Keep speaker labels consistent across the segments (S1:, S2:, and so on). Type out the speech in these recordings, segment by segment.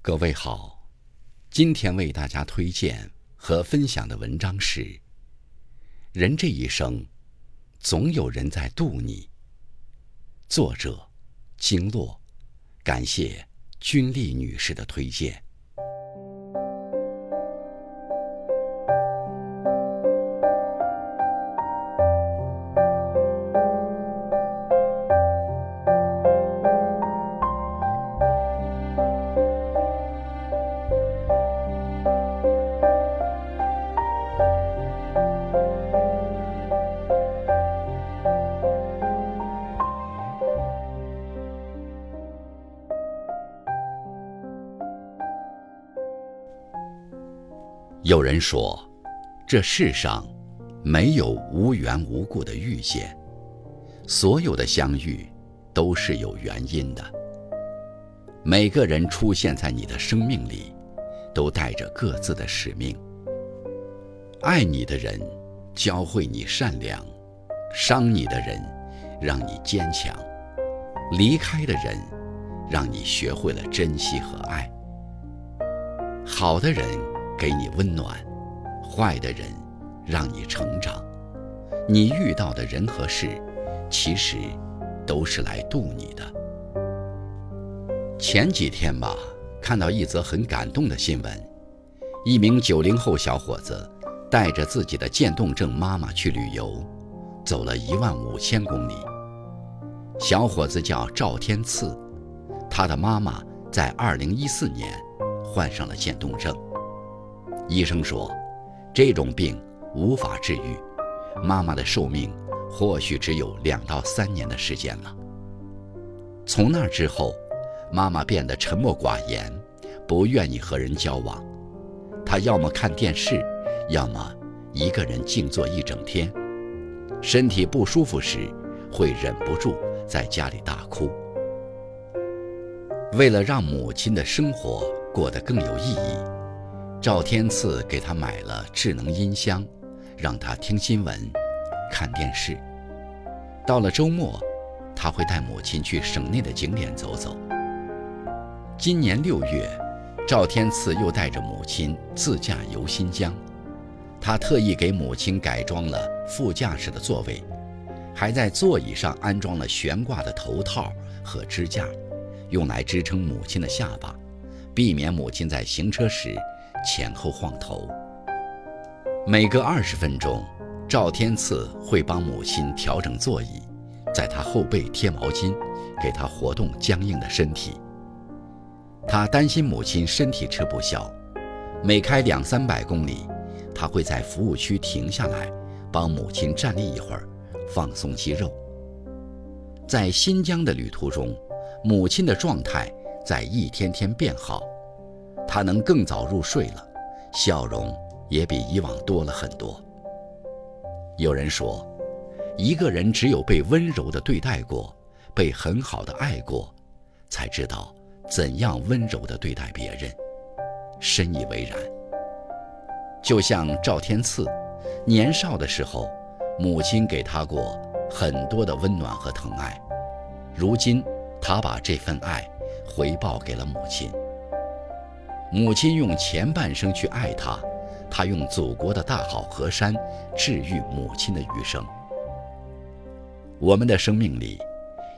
S1: 各位好，今天为大家推荐和分享的文章是《人这一生，总有人在渡你》。作者：经络，感谢君丽女士的推荐。有人说，这世上没有无缘无故的遇见，所有的相遇都是有原因的。每个人出现在你的生命里，都带着各自的使命。爱你的人教会你善良，伤你的人让你坚强，离开的人让你学会了珍惜和爱。好的人。给你温暖，坏的人让你成长。你遇到的人和事，其实都是来渡你的。前几天吧，看到一则很感动的新闻：一名九零后小伙子带着自己的渐冻症妈妈去旅游，走了一万五千公里。小伙子叫赵天赐，他的妈妈在二零一四年患上了渐冻症。医生说，这种病无法治愈，妈妈的寿命或许只有两到三年的时间了。从那之后，妈妈变得沉默寡言，不愿意和人交往。她要么看电视，要么一个人静坐一整天。身体不舒服时，会忍不住在家里大哭。为了让母亲的生活过得更有意义。赵天赐给他买了智能音箱，让他听新闻、看电视。到了周末，他会带母亲去省内的景点走走。今年六月，赵天赐又带着母亲自驾游新疆。他特意给母亲改装了副驾驶的座位，还在座椅上安装了悬挂的头套和支架，用来支撑母亲的下巴，避免母亲在行车时。前后晃头。每隔二十分钟，赵天赐会帮母亲调整座椅，在她后背贴毛巾，给她活动僵硬的身体。他担心母亲身体吃不消，每开两三百公里，他会在服务区停下来，帮母亲站立一会儿，放松肌肉。在新疆的旅途中，母亲的状态在一天天变好。他能更早入睡了，笑容也比以往多了很多。有人说，一个人只有被温柔的对待过，被很好的爱过，才知道怎样温柔的对待别人。深以为然。就像赵天赐，年少的时候，母亲给他过很多的温暖和疼爱，如今他把这份爱回报给了母亲。母亲用前半生去爱他，他用祖国的大好河山治愈母亲的余生。我们的生命里，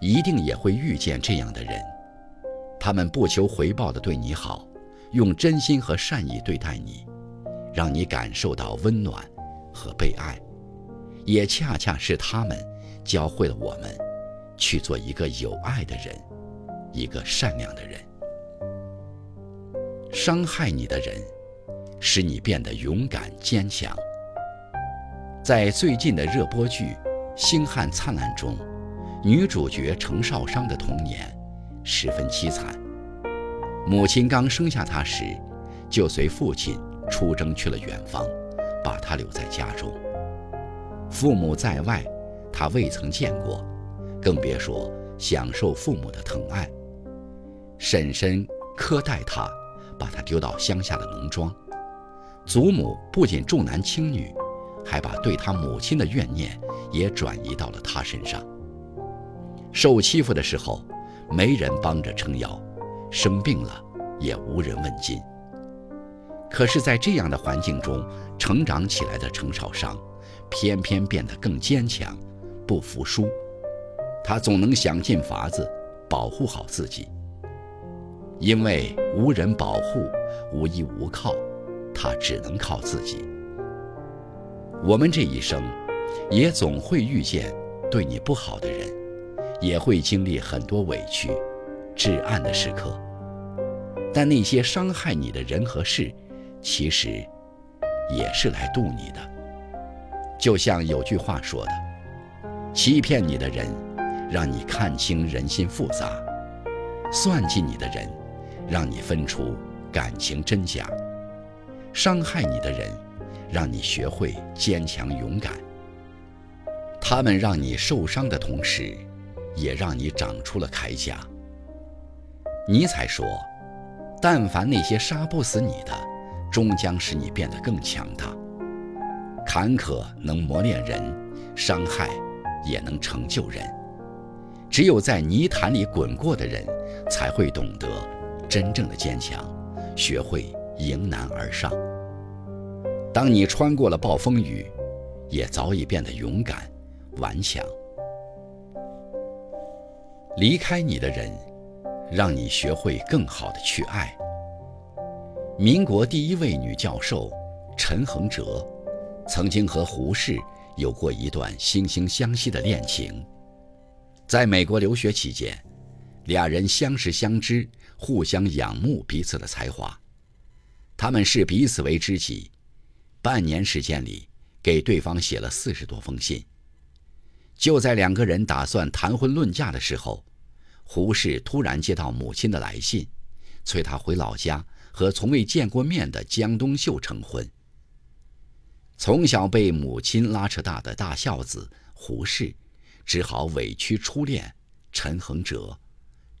S1: 一定也会遇见这样的人，他们不求回报的对你好，用真心和善意对待你，让你感受到温暖和被爱。也恰恰是他们，教会了我们，去做一个有爱的人，一个善良的人。伤害你的人，使你变得勇敢坚强。在最近的热播剧《星汉灿烂》中，女主角程少商的童年十分凄惨。母亲刚生下她时，就随父亲出征去了远方，把她留在家中。父母在外，她未曾见过，更别说享受父母的疼爱。婶婶苛待她。把他丢到乡下的农庄，祖母不仅重男轻女，还把对他母亲的怨念也转移到了他身上。受欺负的时候，没人帮着撑腰，生病了也无人问津。可是，在这样的环境中成长起来的程少商，偏偏变得更坚强，不服输。他总能想尽法子保护好自己，因为无人保护，无依无靠，他只能靠自己。我们这一生，也总会遇见对你不好的人，也会经历很多委屈、至暗的时刻。但那些伤害你的人和事，其实也是来渡你的。就像有句话说的：“欺骗你的人，让你看清人心复杂；算计你的人，让你分出感情真假；伤害你的人。”让你学会坚强勇敢。他们让你受伤的同时，也让你长出了铠甲。尼采说：“但凡那些杀不死你的，终将使你变得更强大。坎坷能磨练人，伤害也能成就人。只有在泥潭里滚过的人，才会懂得真正的坚强，学会迎难而上。”当你穿过了暴风雨，也早已变得勇敢、顽强。离开你的人，让你学会更好的去爱。民国第一位女教授陈恒哲，曾经和胡适有过一段惺惺相惜的恋情。在美国留学期间，俩人相识相知，互相仰慕彼此的才华，他们视彼此为知己。半年时间里，给对方写了四十多封信。就在两个人打算谈婚论嫁的时候，胡适突然接到母亲的来信，催他回老家和从未见过面的江冬秀成婚。从小被母亲拉扯大的大孝子胡适，只好委屈初恋陈恒哲，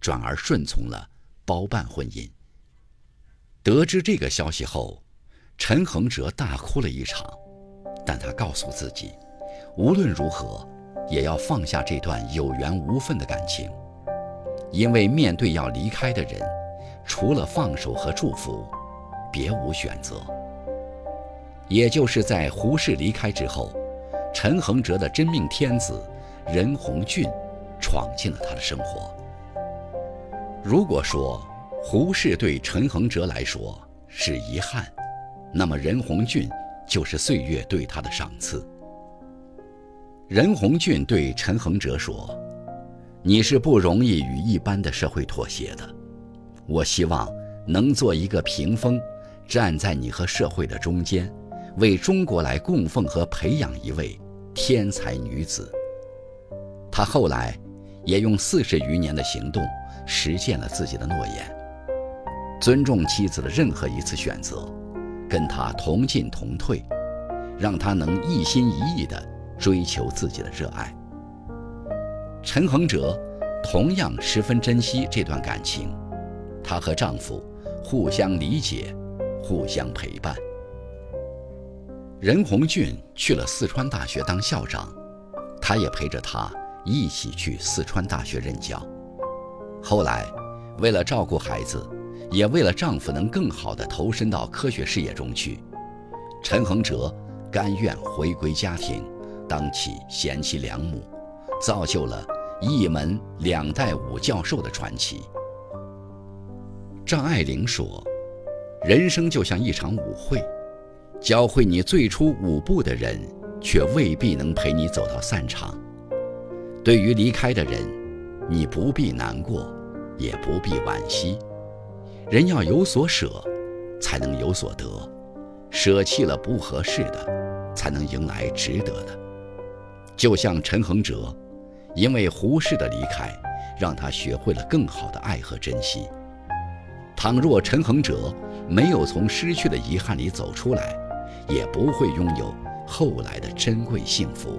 S1: 转而顺从了包办婚姻。得知这个消息后，陈恒哲大哭了一场，但他告诉自己，无论如何也要放下这段有缘无分的感情，因为面对要离开的人，除了放手和祝福，别无选择。也就是在胡适离开之后，陈恒哲的真命天子任鸿俊闯进了他的生活。如果说胡适对陈恒哲来说是遗憾，那么任鸿俊就是岁月对他的赏赐。任鸿俊对陈恒哲说：“你是不容易与一般的社会妥协的，我希望能做一个屏风，站在你和社会的中间，为中国来供奉和培养一位天才女子。”他后来也用四十余年的行动实现了自己的诺言，尊重妻子的任何一次选择。跟他同进同退，让他能一心一意地追求自己的热爱。陈恒哲同样十分珍惜这段感情，她和丈夫互相理解，互相陪伴。任鸿俊去了四川大学当校长，她也陪着他一起去四川大学任教。后来，为了照顾孩子。也为了丈夫能更好地投身到科学事业中去，陈恒哲甘愿回归家庭，当起贤妻良母，造就了一门两代武教授的传奇。张爱玲说：“人生就像一场舞会，教会你最初舞步的人，却未必能陪你走到散场。对于离开的人，你不必难过，也不必惋惜。”人要有所舍，才能有所得；舍弃了不合适的，才能迎来值得的。就像陈恒哲，因为胡适的离开，让他学会了更好的爱和珍惜。倘若陈恒哲没有从失去的遗憾里走出来，也不会拥有后来的珍贵幸福。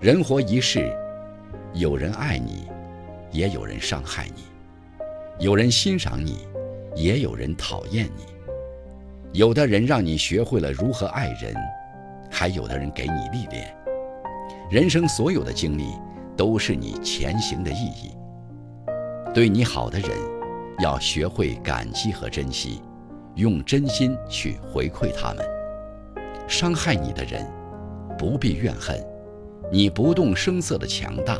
S1: 人活一世，有人爱你，也有人伤害你。有人欣赏你，也有人讨厌你；有的人让你学会了如何爱人，还有的人给你历练。人生所有的经历，都是你前行的意义。对你好的人，要学会感激和珍惜，用真心去回馈他们。伤害你的人，不必怨恨，你不动声色的强大，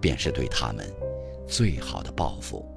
S1: 便是对他们最好的报复。